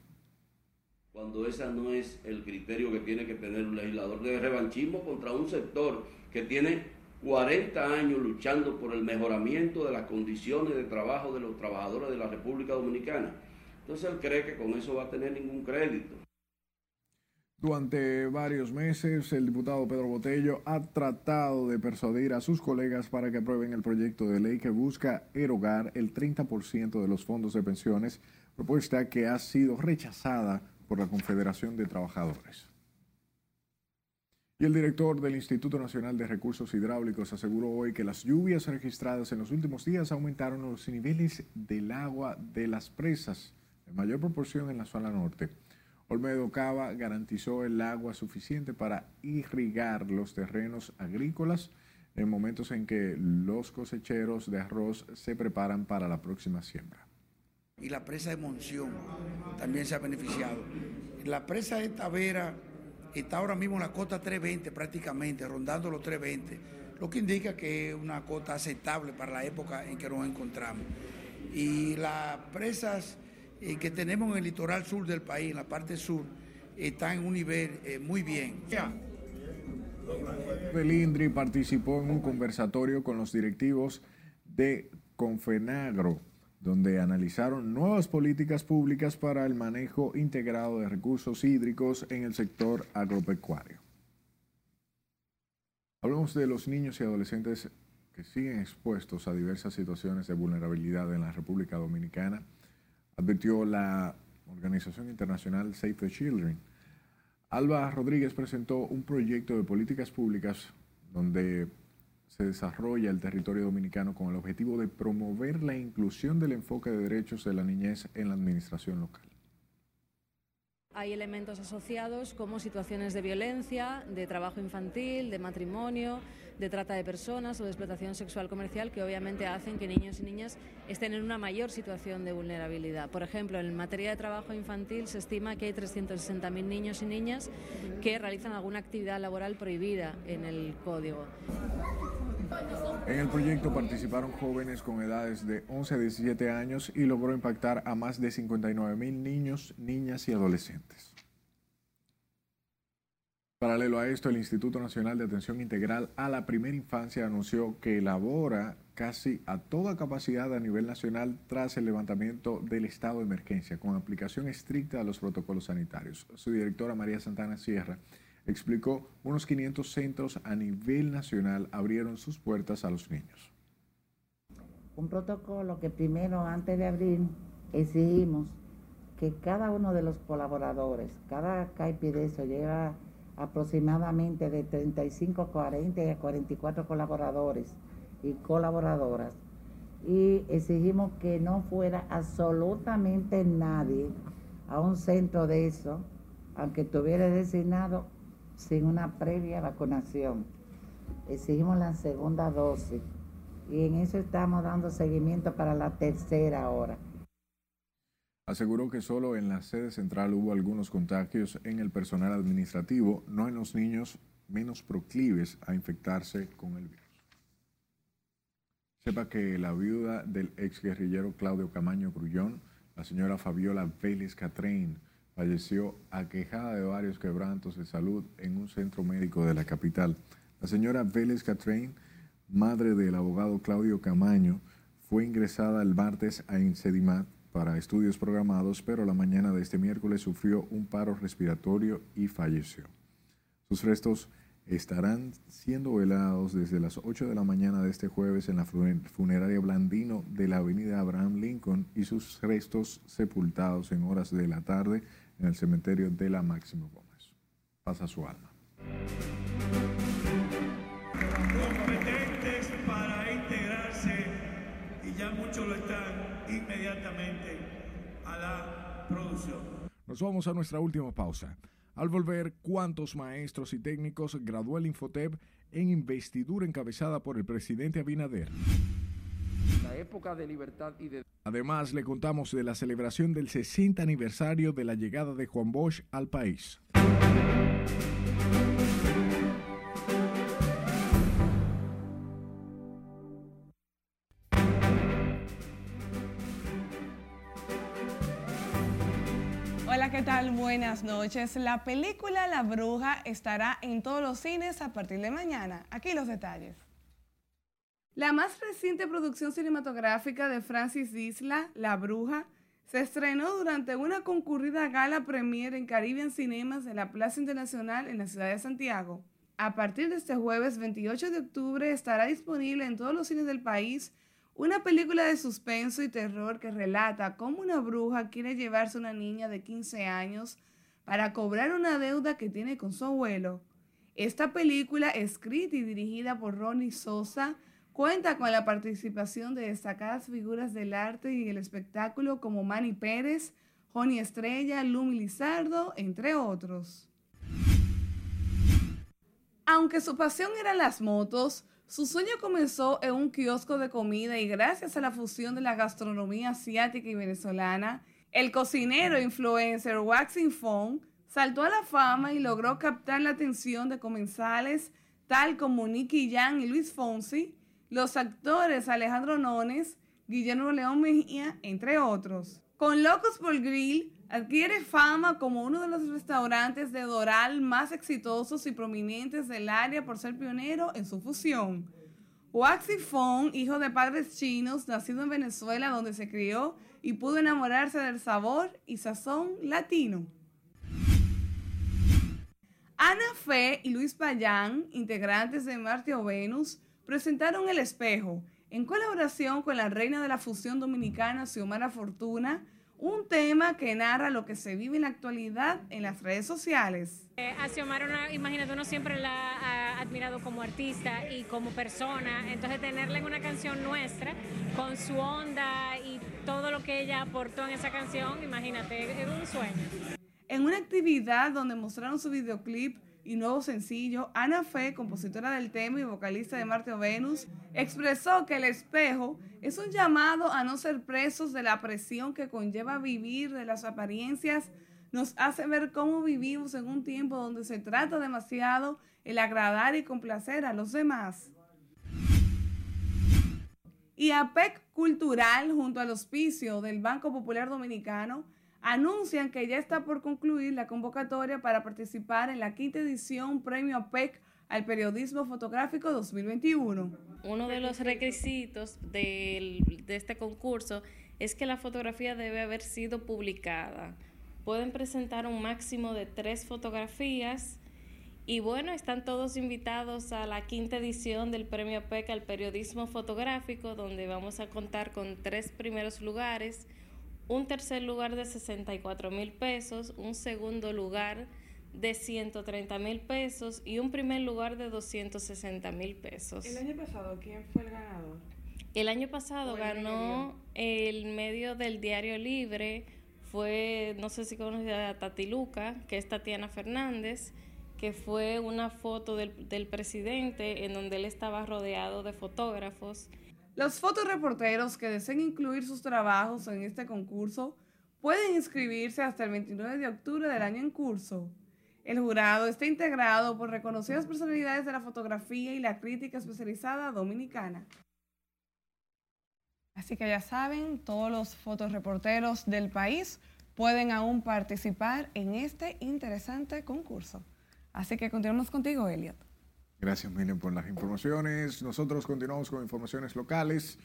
[SPEAKER 28] Cuando ese no es el criterio que tiene que tener un legislador de revanchismo contra un sector que tiene 40 años luchando por el mejoramiento de las condiciones de trabajo de los trabajadores de la República Dominicana. Entonces él cree que con eso va a tener ningún crédito.
[SPEAKER 2] Durante varios meses, el diputado Pedro Botello ha tratado de persuadir a sus colegas para que aprueben el proyecto de ley que busca erogar el 30% de los fondos de pensiones, propuesta que ha sido rechazada por la Confederación de Trabajadores. Y el director del Instituto Nacional de Recursos Hidráulicos aseguró hoy que las lluvias registradas en los últimos días aumentaron los niveles del agua de las presas, en mayor proporción en la zona norte. Olmedo Cava garantizó el agua suficiente para irrigar los terrenos agrícolas en momentos en que los cosecheros de arroz se preparan para la próxima siembra.
[SPEAKER 37] Y la presa de Monción también se ha beneficiado. La presa de Tavera está ahora mismo en la cota 320 prácticamente, rondando los 320, lo que indica que es una cota aceptable para la época en que nos encontramos. Y las presas eh, que tenemos en el litoral sur del país, en la parte sur, están en un nivel eh, muy bien.
[SPEAKER 2] Belindri participó en un conversatorio con los directivos de Confenagro, donde analizaron nuevas políticas públicas para el manejo integrado de recursos hídricos en el sector agropecuario. Hablamos de los niños y adolescentes que siguen expuestos a diversas situaciones de vulnerabilidad en la República Dominicana, advirtió la organización internacional Save the Children. Alba Rodríguez presentó un proyecto de políticas públicas donde se desarrolla el territorio dominicano con el objetivo de promover la inclusión del enfoque de derechos de la niñez en la administración local.
[SPEAKER 38] Hay elementos asociados como situaciones de violencia, de trabajo infantil, de matrimonio, de trata de personas o de explotación sexual comercial que obviamente hacen que niños y niñas estén en una mayor situación de vulnerabilidad. Por ejemplo, en materia de trabajo infantil se estima que hay 360.000 niños y niñas que realizan alguna actividad laboral prohibida en el código.
[SPEAKER 2] En el proyecto participaron jóvenes con edades de 11 a 17 años y logró impactar a más de 59 mil niños, niñas y adolescentes. Paralelo a esto, el Instituto Nacional de Atención Integral a la Primera Infancia anunció que elabora casi a toda capacidad a nivel nacional tras el levantamiento del estado de emergencia, con aplicación estricta a los protocolos sanitarios. Su directora María Santana Sierra explicó, unos 500 centros a nivel nacional abrieron sus puertas a los niños.
[SPEAKER 39] Un protocolo que primero, antes de abrir, exigimos que cada uno de los colaboradores, cada eso lleva aproximadamente de 35, 40 a 44 colaboradores y colaboradoras. Y exigimos que no fuera absolutamente nadie a un centro de eso, aunque estuviera designado sin una previa vacunación. Exigimos la segunda dosis y en eso estamos dando seguimiento para la tercera hora.
[SPEAKER 2] Aseguró que solo en la sede central hubo algunos contagios en el personal administrativo, no en los niños menos proclives a infectarse con el virus. Sepa que la viuda del ex guerrillero Claudio Camaño Grullón, la señora Fabiola Vélez Catrain, falleció aquejada de varios quebrantos de salud en un centro médico de la capital. La señora Vélez Catrain, madre del abogado Claudio Camaño, fue ingresada el martes a Insedimat para estudios programados, pero la mañana de este miércoles sufrió un paro respiratorio y falleció. Sus restos estarán siendo velados desde las 8 de la mañana de este jueves en la funeraria Blandino de la avenida Abraham Lincoln y sus restos sepultados en horas de la tarde en el cementerio de la Máximo Gómez. Pasa su alma.
[SPEAKER 40] Inmediatamente a la producción.
[SPEAKER 2] Nos vamos a nuestra última pausa. Al volver, ¿cuántos maestros y técnicos graduó el Infotep en investidura encabezada por el presidente Abinader?
[SPEAKER 41] La época de libertad y de...
[SPEAKER 2] Además, le contamos de la celebración del 60 aniversario de la llegada de Juan Bosch al país.
[SPEAKER 42] ¿Qué tal? Buenas noches. La película La Bruja estará en todos los cines a partir de mañana. Aquí los detalles. La más reciente producción cinematográfica de Francis Isla, La Bruja, se estrenó durante una concurrida gala premier en Caribbean Cinemas en la Plaza Internacional en la ciudad de Santiago. A partir de este jueves 28 de octubre estará disponible en todos los cines del país una película de suspenso y terror que relata cómo una bruja quiere llevarse a una niña de 15 años para cobrar una deuda que tiene con su abuelo. Esta película, escrita y dirigida por Ronnie Sosa, cuenta con la participación de destacadas figuras del arte y el espectáculo como Manny Pérez, Joni Estrella, Lumi Lizardo, entre otros. Aunque su pasión eran las motos, su sueño comenzó en un kiosco de comida y gracias a la fusión de la gastronomía asiática y venezolana, el cocinero influencer Waxing Fong saltó a la fama y logró captar la atención de comensales tal como Nicky Yang y Luis Fonsi, los actores Alejandro Nones, Guillermo León Mejía, entre otros. Con Locos por Grill adquiere fama como uno de los restaurantes de Doral más exitosos y prominentes del área por ser pionero en su fusión. Waxy Fong, hijo de padres chinos, nacido en Venezuela donde se crió y pudo enamorarse del sabor y sazón latino. Ana Fe y Luis Payán, integrantes de Marte o Venus, presentaron El Espejo, en colaboración con la reina de la fusión dominicana Xiomara Fortuna, un tema que narra lo que se vive en la actualidad en las redes sociales.
[SPEAKER 43] Eh, a Xiomara, imagínate, uno siempre la ha admirado como artista y como persona, entonces tenerla en una canción nuestra, con su onda y todo lo que ella aportó en esa canción, imagínate, es un sueño.
[SPEAKER 42] En una actividad donde mostraron su videoclip y nuevo sencillo, Ana Fe, compositora del tema y vocalista de Marte o Venus, expresó que el espejo es un llamado a no ser presos de la presión que conlleva vivir de las apariencias, nos hace ver cómo vivimos en un tiempo donde se trata demasiado el agradar y complacer a los demás. Y APEC Cultural, junto al auspicio del Banco Popular Dominicano, anuncian que ya está por concluir la convocatoria para participar en la quinta edición Premio APEC al Periodismo Fotográfico 2021.
[SPEAKER 44] Uno de los requisitos de este concurso es que la fotografía debe haber sido publicada. Pueden presentar un máximo de tres fotografías y bueno, están todos invitados a la quinta edición del Premio APEC al Periodismo Fotográfico, donde vamos a contar con tres primeros lugares un tercer lugar de 64 mil pesos, un segundo lugar de 130 mil pesos y un primer lugar de 260 mil pesos.
[SPEAKER 42] ¿El año pasado quién fue el ganador?
[SPEAKER 44] El año pasado ganó el medio del Diario Libre, fue, no sé si conoces a Tatiluca, que es Tatiana Fernández, que fue una foto del, del presidente en donde él estaba rodeado de fotógrafos
[SPEAKER 42] los fotoreporteros que deseen incluir sus trabajos en este concurso pueden inscribirse hasta el 29 de octubre del año en curso. El jurado está integrado por reconocidas personalidades de la fotografía y la crítica especializada dominicana. Así que ya saben, todos los fotoreporteros del país pueden aún participar en este interesante concurso. Así que continuamos contigo, Elliot.
[SPEAKER 2] Gracias, Miriam, por las informaciones. Nosotros continuamos con informaciones locales.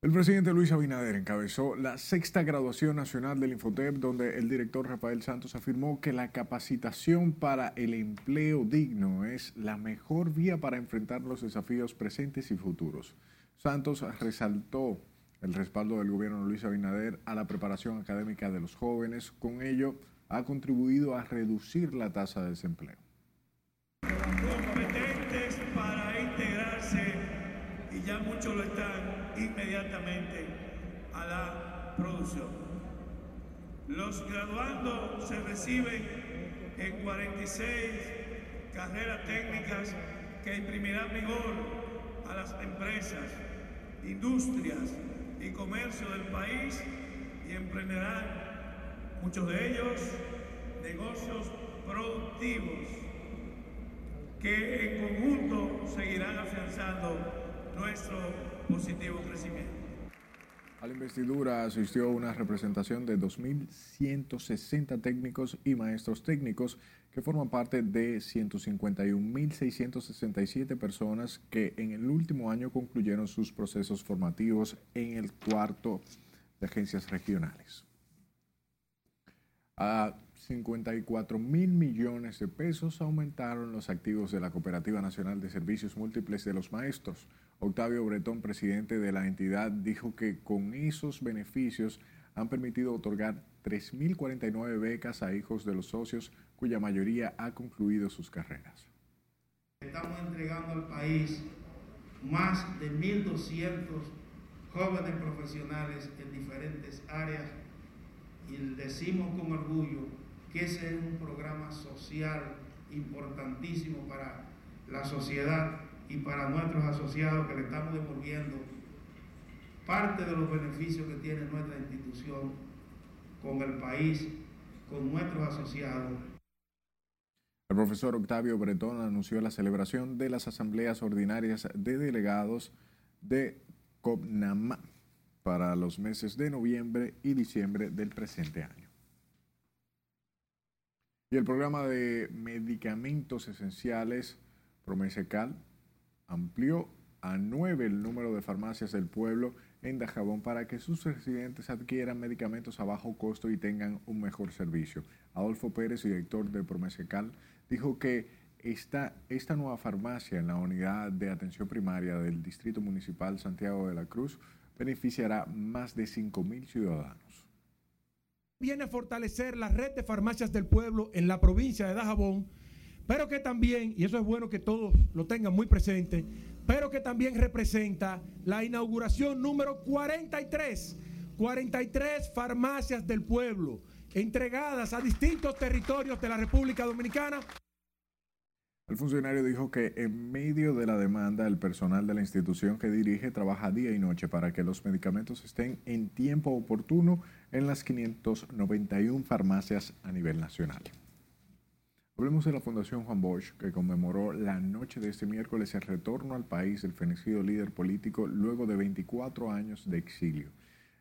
[SPEAKER 2] El presidente Luis Abinader encabezó la sexta graduación nacional del Infotep, donde el director Rafael Santos afirmó que la capacitación para el empleo digno es la mejor vía para enfrentar los desafíos presentes y futuros. Santos resaltó el respaldo del gobierno Luis Abinader a la preparación académica de los jóvenes. Con ello, ha contribuido a reducir la tasa de desempleo
[SPEAKER 40] competentes para integrarse y ya muchos lo están inmediatamente a la producción. Los graduandos se reciben en 46 carreras técnicas que imprimirán vigor a las empresas, industrias y comercio del país y emprenderán muchos de ellos negocios productivos que en conjunto seguirán afianzando nuestro positivo crecimiento.
[SPEAKER 2] A la investidura asistió una representación de 2.160 técnicos y maestros técnicos que forman parte de 151.667 personas que en el último año concluyeron sus procesos formativos en el cuarto de agencias regionales. A 54 mil millones de pesos aumentaron los activos de la Cooperativa Nacional de Servicios Múltiples de los Maestros. Octavio Bretón, presidente de la entidad, dijo que con esos beneficios han permitido otorgar 3.049 becas a hijos de los socios cuya mayoría ha concluido sus carreras.
[SPEAKER 45] Estamos entregando al país más de 1.200 jóvenes profesionales en diferentes áreas y decimos con orgullo que ese es un programa social importantísimo para la sociedad y para nuestros asociados que le estamos devolviendo parte de los beneficios que tiene nuestra institución con el país, con nuestros asociados.
[SPEAKER 2] El profesor Octavio Bretón anunció la celebración de las asambleas ordinarias de delegados de COPNAMA para los meses de noviembre y diciembre del presente año. Y el programa de medicamentos esenciales Promesecal amplió a nueve el número de farmacias del pueblo en Dajabón para que sus residentes adquieran medicamentos a bajo costo y tengan un mejor servicio. Adolfo Pérez, director de Promesecal, dijo que esta, esta nueva farmacia en la unidad de atención primaria del Distrito Municipal Santiago de la Cruz beneficiará más de 5.000 ciudadanos.
[SPEAKER 46] Viene a fortalecer la red de farmacias del pueblo en la provincia de Dajabón, pero que también, y eso es bueno que todos lo tengan muy presente, pero que también representa la inauguración número 43, 43 farmacias del pueblo entregadas a distintos territorios de la República Dominicana.
[SPEAKER 2] El funcionario dijo que en medio de la demanda, el personal de la institución que dirige trabaja día y noche para que los medicamentos estén en tiempo oportuno en las 591 farmacias a nivel nacional. Hablemos de la Fundación Juan Bosch, que conmemoró la noche de este miércoles el retorno al país del fenecido líder político luego de 24 años de exilio.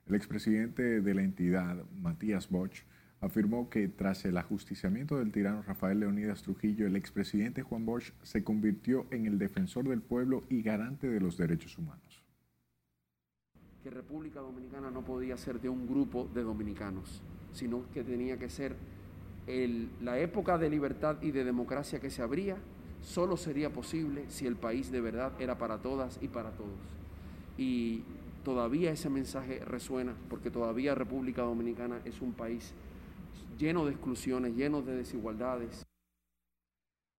[SPEAKER 2] El expresidente de la entidad, Matías Bosch, afirmó que tras el ajusticiamiento del tirano Rafael Leonidas Trujillo, el expresidente Juan Bosch se convirtió en el defensor del pueblo y garante de los derechos humanos.
[SPEAKER 41] Que República Dominicana no podía ser de un grupo de dominicanos, sino que tenía que ser la época de libertad y de democracia que se abría, solo sería posible si el país de verdad era para todas y para todos. Y todavía ese mensaje resuena, porque todavía República Dominicana es un país lleno de exclusiones, lleno de desigualdades.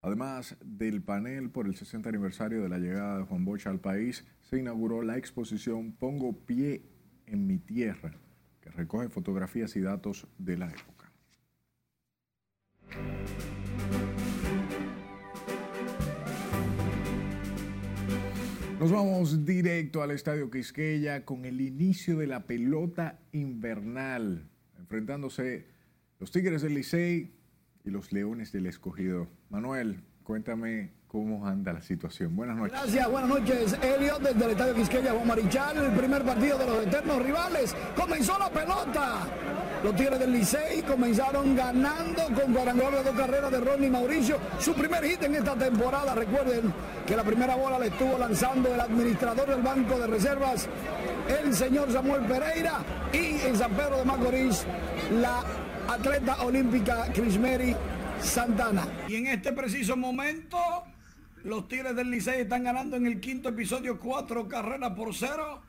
[SPEAKER 2] Además del panel por el 60 aniversario de la llegada de Juan Bosch al país, se inauguró la exposición Pongo pie en mi tierra, que recoge fotografías y datos de la época. Nos vamos directo al Estadio Quisqueya con el inicio de la pelota invernal, enfrentándose los Tigres del Licey y los Leones del Escogido. Manuel, cuéntame cómo anda la situación. Buenas noches.
[SPEAKER 47] Gracias, buenas noches, Elliot, desde el Estadio Quisqueya, Juan Marichal, el primer partido de los eternos rivales. Comenzó la pelota. Los Tigres del Licey comenzaron ganando con cuadrangular de dos carreras de Ronnie Mauricio. Su primer hit en esta temporada. Recuerden que la primera bola le estuvo lanzando el administrador del Banco de Reservas, el señor Samuel Pereira. Y en San Pedro de Macorís, la atleta olímpica Crismeri Santana.
[SPEAKER 48] Y en este preciso momento, los Tigres del Licey están ganando en el quinto episodio cuatro carreras por cero.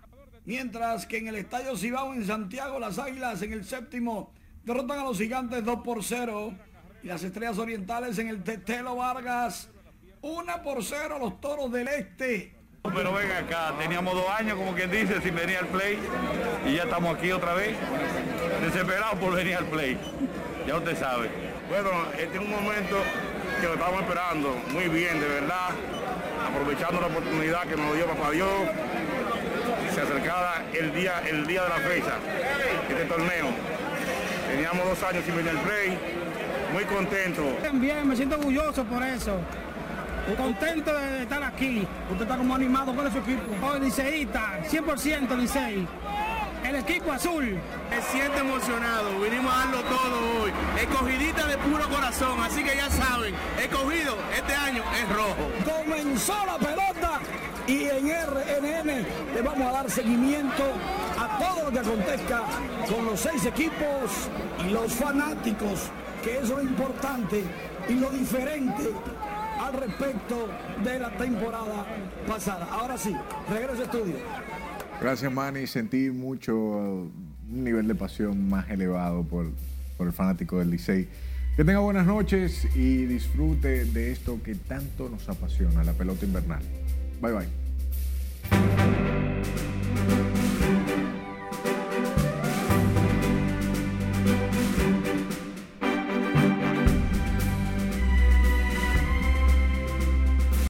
[SPEAKER 48] Mientras que en el Estadio Cibao en Santiago, las Águilas en el séptimo derrotan a los Gigantes 2 por 0. Y las Estrellas Orientales en el Tetelo Vargas 1 por 0 a los Toros del Este.
[SPEAKER 49] Pero ven acá, teníamos dos años, como quien dice, sin venir al play. Y ya estamos aquí otra vez, desesperados por venir al play. Ya usted sabe.
[SPEAKER 50] Bueno, este es un momento que lo estamos esperando muy bien, de verdad, aprovechando la oportunidad que nos dio Papá Dios. Se acercaba el día, el día de la fecha, este torneo. Teníamos dos años sin venir al play, muy contento.
[SPEAKER 51] Bien, me siento orgulloso por eso. Contento de estar aquí.
[SPEAKER 48] Usted está como animado, ¿cuál es su equipo?
[SPEAKER 51] Hoy liceísta, 100% licey. El equipo azul.
[SPEAKER 52] Me siento emocionado, vinimos a darlo todo hoy. Escogidita de puro corazón, así que ya saben, escogido este año es rojo.
[SPEAKER 48] Comenzó la pelota y en RNN le vamos a dar seguimiento a todo lo que acontezca con los seis equipos y los fanáticos, que es lo importante y lo diferente al respecto de la temporada pasada. Ahora sí, regreso a estudio.
[SPEAKER 2] Gracias, Manny. Sentí mucho uh, un nivel de pasión más elevado por, por el fanático del Licey. Que tenga buenas noches y disfrute de esto que tanto nos apasiona, la pelota invernal. Bye bye.